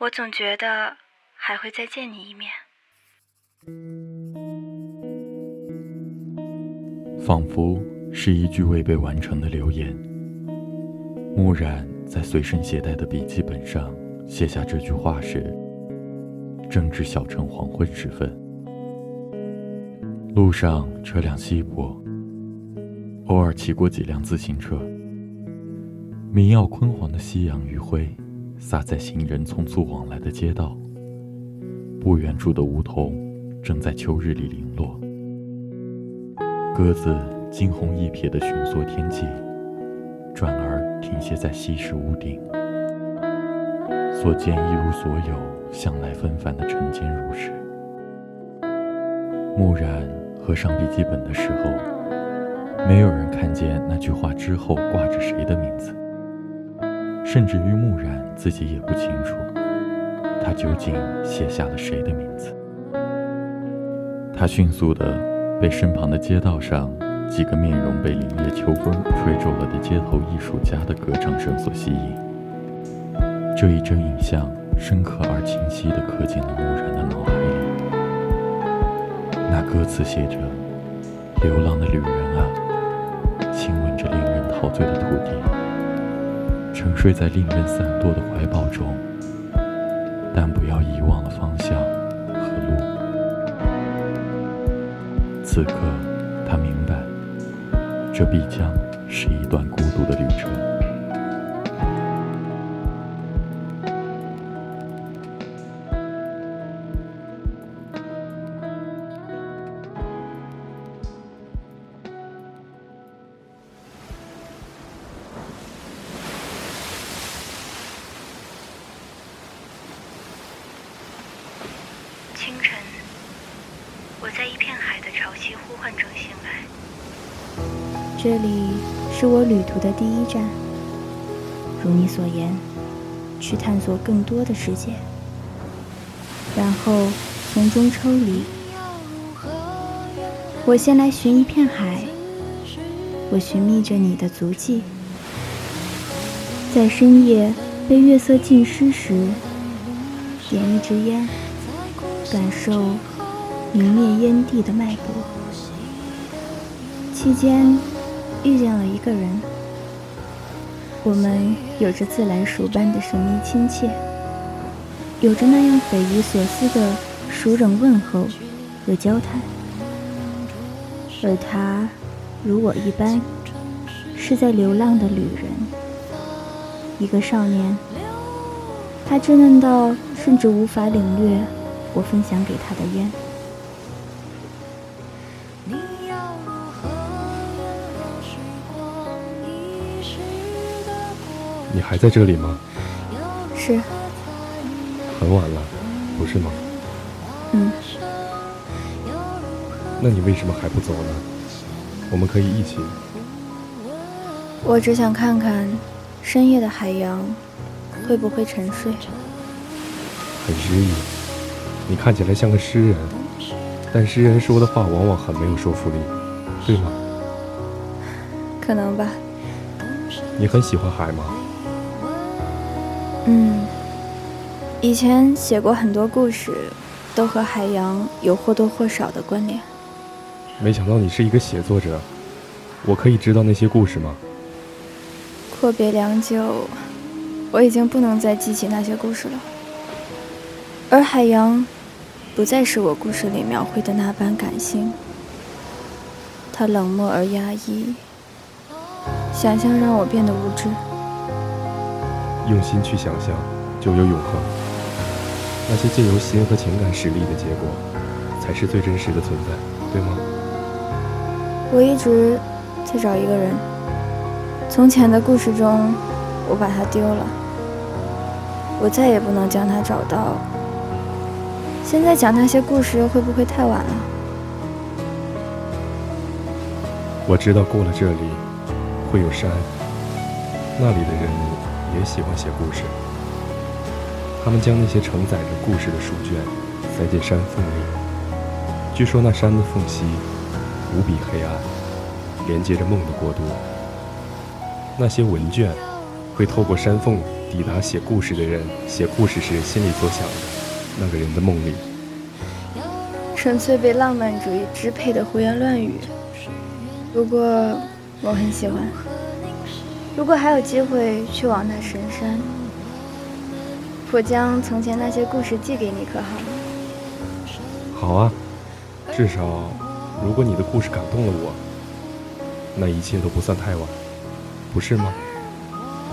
我总觉得还会再见你一面。仿佛是一句未被完成的留言。木然在随身携带的笔记本上写下这句话时，正值小城黄昏时分。路上车辆稀薄，偶尔骑过几辆自行车。明耀昏黄的夕阳余晖。洒在行人匆促往来的街道。不远处的梧桐正在秋日里零落。鸽子惊鸿一瞥的寻索天际，转而停歇在西式屋顶。所见一如所有，向来纷繁的晨间如是。木然合上笔记本的时候，没有人看见那句话之后挂着谁的名字。甚至于木然自己也不清楚，他究竟写下了谁的名字。他迅速地被身旁的街道上几个面容被凛冽秋风吹皱了的街头艺术家的歌唱声所吸引。这一帧影像深刻而清晰地刻进了木然的脑海里。那歌词写着：“流浪的旅人啊，亲吻着令人陶醉的土地。”沉睡在令人散落的怀抱中，但不要遗忘了方向和路。此刻，他明白，这必将是一段孤独的旅程。海的潮汐呼唤中醒来。这里是我旅途的第一站，如你所言，去探索更多的世界，然后从中抽离。我先来寻一片海，我寻觅着你的足迹，在深夜被月色浸湿时，点一支烟。感受明灭烟蒂的脉搏，期间遇见了一个人，我们有着自来熟般的神秘亲切，有着那样匪夷所思的熟人问候和交谈，而他如我一般，是在流浪的旅人，一个少年，他稚嫩到甚至无法领略。我分享给他的烟。你还在这里吗？是。很晚了，不是吗？嗯。那你为什么还不走呢？我们可以一起。我只想看看深夜的海洋会不会沉睡。很诗意。你看起来像个诗人，但诗人说的话往往很没有说服力，对吗？可能吧。你很喜欢海吗？嗯，以前写过很多故事，都和海洋有或多或少的关联。没想到你是一个写作者，我可以知道那些故事吗？阔别良久，我已经不能再记起那些故事了，而海洋。不再是我故事里描绘的那般感性，它冷漠而压抑，想象让我变得无知。用心去想象，就有永恒。那些借由心和情感实力的结果，才是最真实的存在，对吗？我一直在找一个人。从前的故事中，我把他丢了，我再也不能将他找到。现在讲那些故事会不会太晚了？我知道过了这里会有山，那里的人也喜欢写故事。他们将那些承载着故事的书卷塞进山缝里。据说那山的缝隙无比黑暗，连接着梦的国度。那些文卷会透过山缝抵达写故事的人写故事时心里所想的那个人的梦里。纯粹被浪漫主义支配的胡言乱语。不过我很喜欢。如果还有机会去往那神山，我将从前那些故事寄给你，可好？好啊，至少如果你的故事感动了我，那一切都不算太晚，不是吗？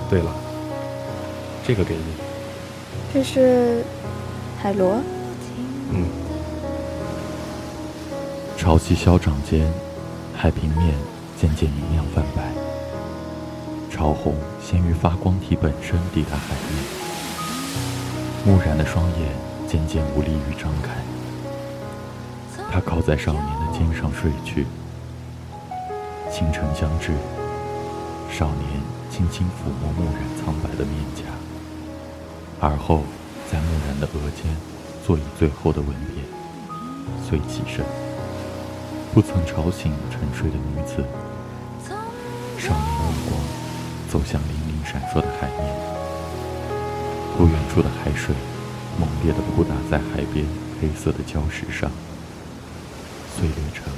对了，这个给你。这是海螺。嗯。潮汐消涨间，海平面渐渐明亮泛白，潮红先于发光体本身抵达海面，木然的双眼渐渐无力于张开。他靠在少年的肩上睡去。清晨将至，少年轻轻抚摸木然苍白的面颊，而后在木然的额间做以最后的吻别，遂起身，不曾吵醒沉睡的女子。少年目光走向粼粼闪烁的海面，不远处的海水猛烈地扑打在海边黑色的礁石上。碎裂成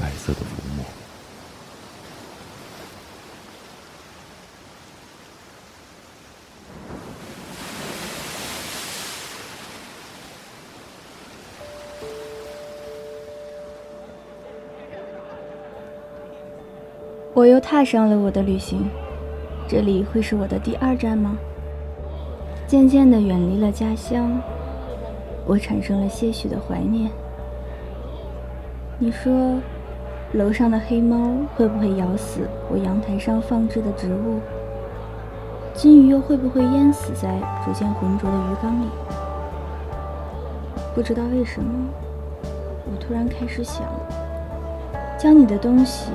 白色的浮沫。我又踏上了我的旅行，这里会是我的第二站吗？渐渐地远离了家乡，我产生了些许的怀念。你说，楼上的黑猫会不会咬死我阳台上放置的植物？金鱼又会不会淹死在逐渐浑浊的鱼缸里？不知道为什么，我突然开始想，将你的东西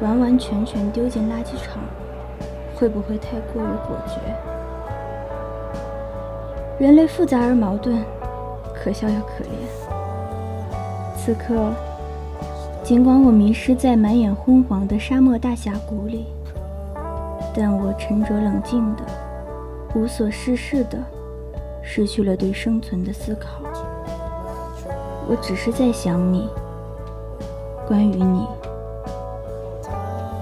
完完全全丢进垃圾场，会不会太过于果决？人类复杂而矛盾，可笑又可怜。此刻。尽管我迷失在满眼昏黄的沙漠大峡谷里，但我沉着冷静的、无所事事的，失去了对生存的思考。我只是在想你，关于你，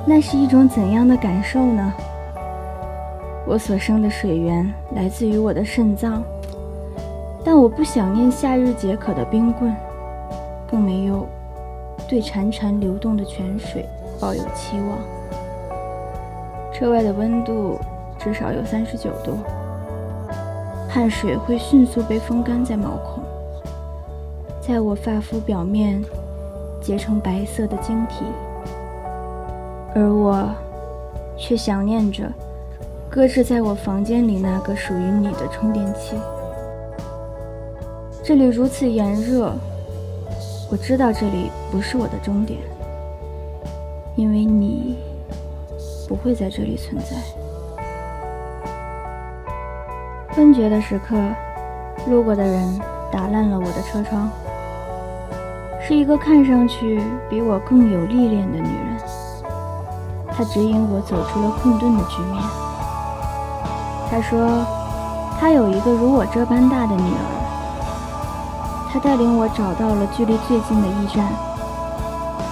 那是一种怎样的感受呢？我所生的水源来自于我的肾脏，但我不想念夏日解渴的冰棍，更没有。对潺潺流动的泉水抱有期望。车外的温度至少有三十九度，汗水会迅速被风干在毛孔，在我发肤表面结成白色的晶体，而我却想念着搁置在我房间里那个属于你的充电器。这里如此炎热。我知道这里不是我的终点，因为你不会在这里存在。昏厥的时刻，路过的人打烂了我的车窗，是一个看上去比我更有历练的女人。她指引我走出了困顿的局面。他说，他有一个如我这般大的女儿。他带领我找到了距离最近的驿站，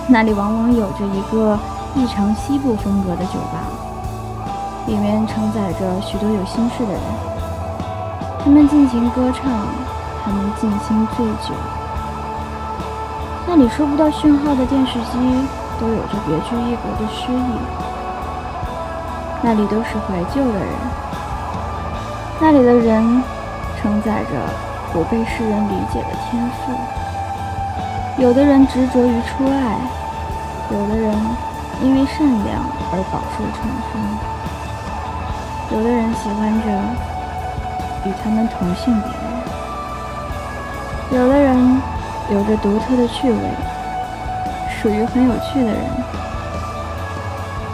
那里往往有着一个异常西部风格的酒吧，里面承载着许多有心事的人，他们尽情歌唱，他们尽心醉酒。那里收不到讯号的电视机都有着别具一格的诗意，那里都是怀旧的人，那里的人承载着。不被世人理解的天赋，有的人执着于初爱，有的人因为善良而饱受创伤，有的人喜欢着与他们同性别。人，有的人有着独特的趣味，属于很有趣的人，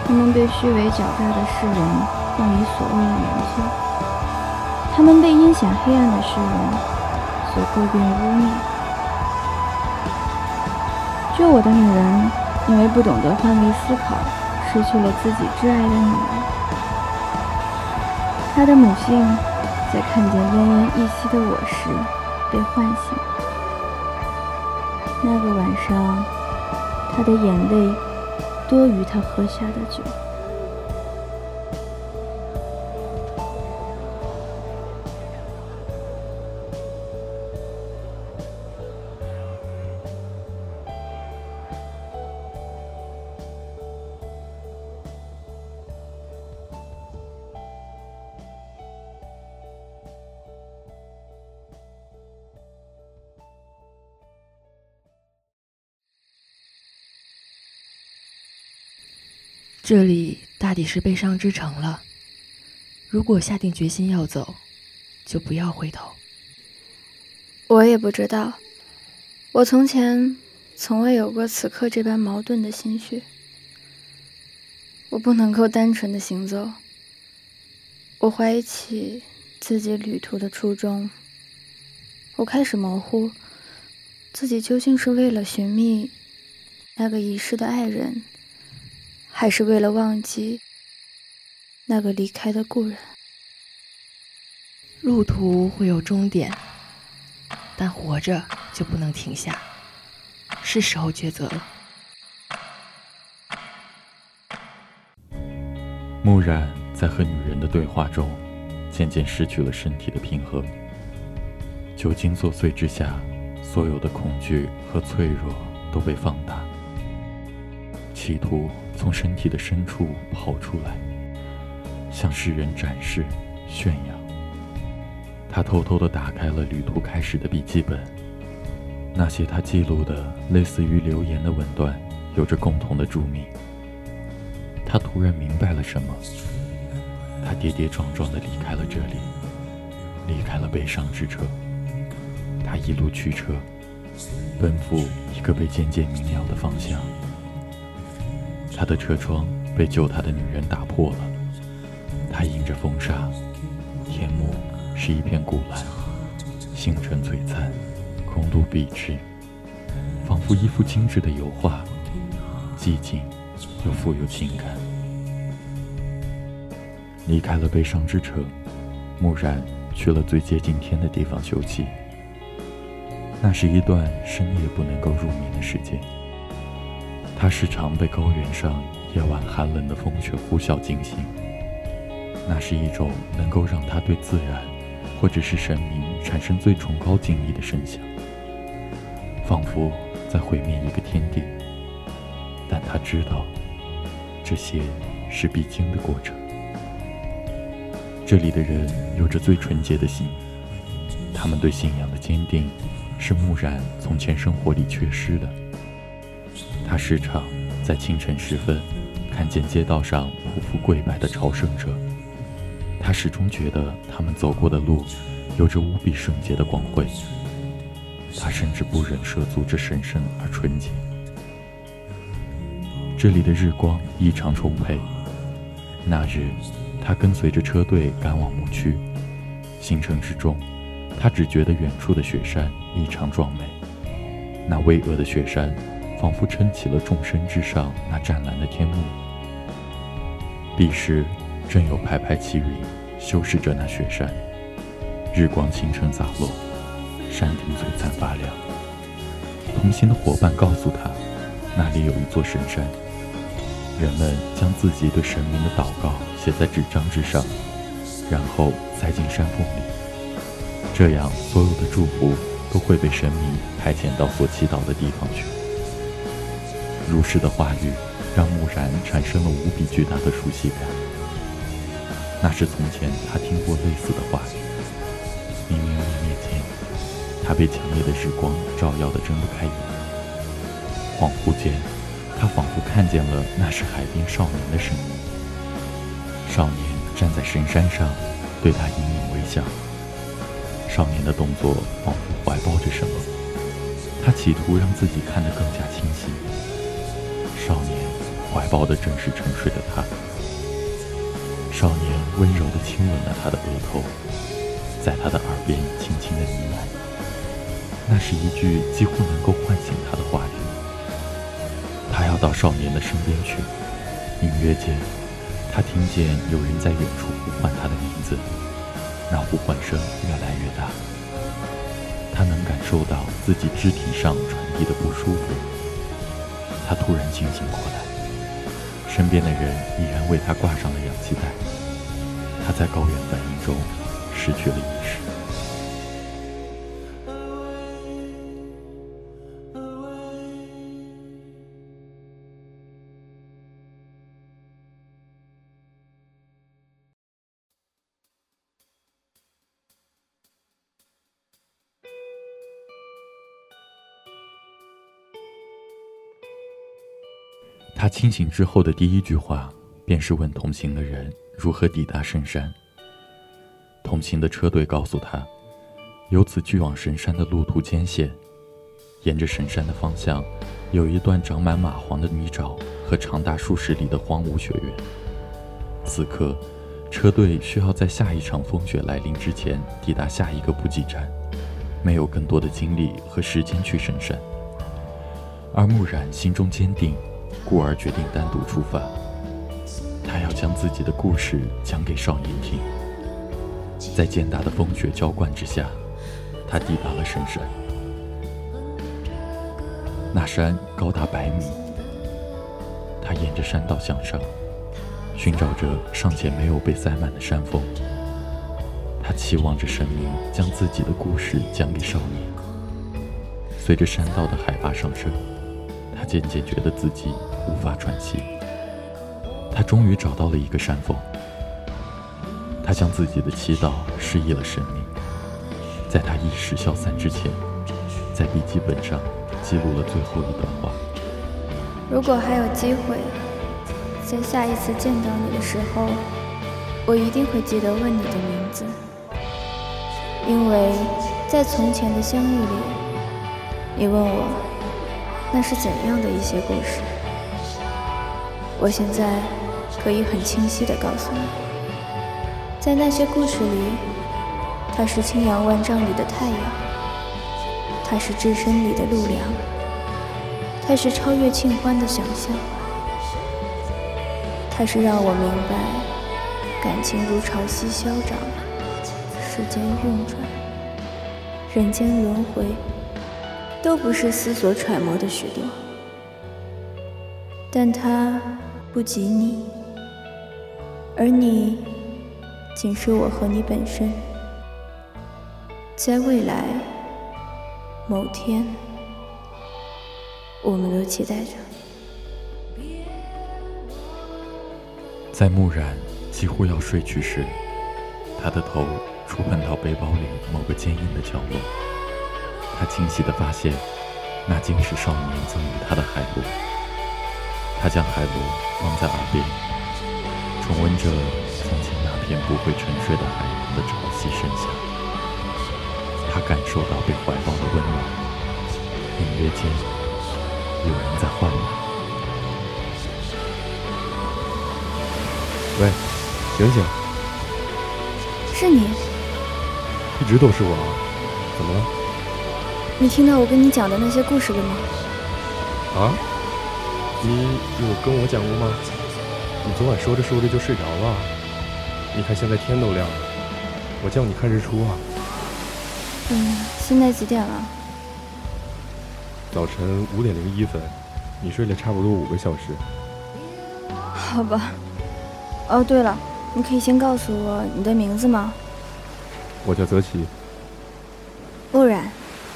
他们被虚伪狡诈的世人用以所谓的研究，他们被阴险黑暗的世人。所诟病污蔑。救我的女人，因为不懂得换位思考，失去了自己挚爱的女儿。他的母性在看见奄奄一息的我时被唤醒。那个晚上，他的眼泪多于他喝下的酒。这里大抵是悲伤之城了。如果下定决心要走，就不要回头。我也不知道，我从前从未有过此刻这般矛盾的心绪。我不能够单纯的行走。我怀疑起自己旅途的初衷。我开始模糊，自己究竟是为了寻觅那个遗失的爱人。还是为了忘记那个离开的故人。路途会有终点，但活着就不能停下。是时候抉择了。木然在和女人的对话中，渐渐失去了身体的平衡。酒精作祟之下，所有的恐惧和脆弱都被放大。企图从身体的深处跑出来，向世人展示、炫耀。他偷偷地打开了旅途开始的笔记本，那些他记录的类似于留言的文段，有着共同的注明。他突然明白了什么，他跌跌撞撞地离开了这里，离开了悲伤之车。他一路驱车，奔赴一个被渐渐明了的方向。他的车窗被救他的女人打破了，他迎着风沙，天幕是一片古蓝，星辰璀璨，公路笔直，仿佛一幅精致的油画，寂静又富有情感。离开了悲伤之城，木然去了最接近天的地方休憩。那是一段深夜不能够入眠的时间。他时常被高原上夜晚寒冷的风雪呼啸惊醒，那是一种能够让他对自然，或者是神明产生最崇高敬意的声响，仿佛在毁灭一个天地。但他知道，这些是必经的过程。这里的人有着最纯洁的心，他们对信仰的坚定，是木然从前生活里缺失的。他时常在清晨时分看见街道上匍匐跪拜的朝圣者，他始终觉得他们走过的路有着无比圣洁的光辉。他甚至不忍涉足这神圣而纯洁。这里的日光异常充沛。那日，他跟随着车队赶往牧区，行程之中，他只觉得远处的雪山异常壮美，那巍峨的雪山。仿佛撑起了众生之上那湛蓝的天幕。彼时，正有排排奇云修饰着那雪山，日光倾城洒落，山顶璀璨发亮。同行的伙伴告诉他，那里有一座神山，人们将自己对神明的祷告写在纸张之上，然后塞进山缝里，这样所有的祝福都会被神明派遣到所祈祷的地方去。如是的话语，让木然产生了无比巨大的熟悉感。那是从前他听过类似的话语。明明灭灭间，他被强烈的日光照耀得睁不开眼。恍惚间，他仿佛看见了那是海边少年的身影。少年站在神山上，对他隐隐微笑。少年的动作仿佛怀抱着什么，他企图让自己看得更加清晰。少年怀抱的正是沉睡的他。少年温柔地亲吻了他的额头，在他的耳边轻轻地呢喃。那是一句几乎能够唤醒他的话语。他要到少年的身边去，隐约间，他听见有人在远处呼唤他的名字，那呼唤声越来越大。他能感受到自己肢体上传递的不舒服。他突然清醒过来，身边的人已然为他挂上了氧气袋。他在高原反应中失去了意识。他清醒之后的第一句话，便是问同行的人如何抵达深山。同行的车队告诉他，由此去往神山的路途艰险，沿着神山的方向，有一段长满蚂蟥的泥沼和长达数十里的荒芜雪原。此刻，车队需要在下一场风雪来临之前抵达下一个补给站，没有更多的精力和时间去神山。而木染心中坚定。故而决定单独出发。他要将自己的故事讲给少年听。在渐大的风雪浇灌之下，他抵达了深山。那山高达百米。他沿着山道向上，寻找着尚且没有被塞满的山峰。他期望着神明将自己的故事讲给少年。随着山道的海拔上升。他渐渐觉得自己无法喘息。他终于找到了一个山峰。他将自己的祈祷示意了神明，在他意识消散之前，在笔记本上记录了最后一段话：如果还有机会，在下一次见到你的时候，我一定会记得问你的名字，因为在从前的相遇里，你问我。那是怎样的一些故事？我现在可以很清晰地告诉你，在那些故事里，它是青阳万丈里的太阳，它是置身里的陆良，它是超越庆欢的想象，它是让我明白感情如潮汐消长，时间运转，人间轮回。都不是思索揣摩的许多，但他不及你，而你仅是我和你本身。在未来某天，我们都期待着。在木染几乎要睡去时，他的头触碰到背包里某个坚硬的角落。他清晰地发现，那竟是少年赠予他的海螺。他将海螺放在耳边，重温着从前那片不会沉睡的海洋的潮汐声响。他感受到被怀抱的温暖，隐约间有人在唤他。喂，醒醒！是你？一直都是我。怎么了？你听到我跟你讲的那些故事了吗？啊？你有跟我讲过吗？你昨晚说着说着就睡着了。你看现在天都亮了，我叫你看日出啊。嗯，现在几点了？早晨五点零一分。你睡了差不多五个小时。好吧。哦，对了，你可以先告诉我你的名字吗？我叫泽奇。不然。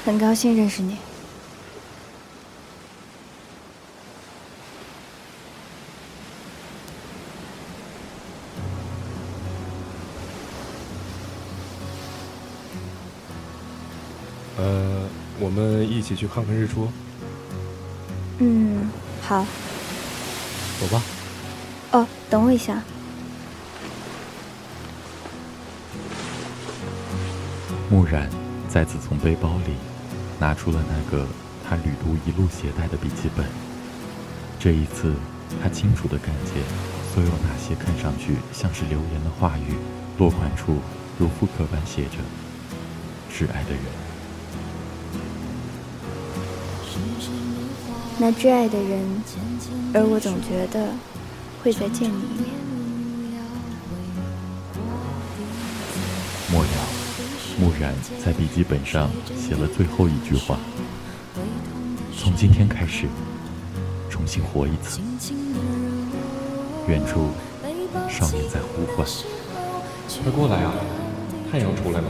很高兴认识你。我们一起去看看日出。嗯，好。走吧。哦，等我一下。木然。再次从背包里拿出了那个他旅途一路携带的笔记本。这一次，他清楚的看见所有那些看上去像是留言的话语，落款处如复刻般写着“挚爱的人”。那挚爱的人，而我总觉得会再见你一面。末了，木然在笔记本上写了最后一句话：从今天开始，重新活一次。远处，少年在呼唤：“快过来啊，太阳出来了。”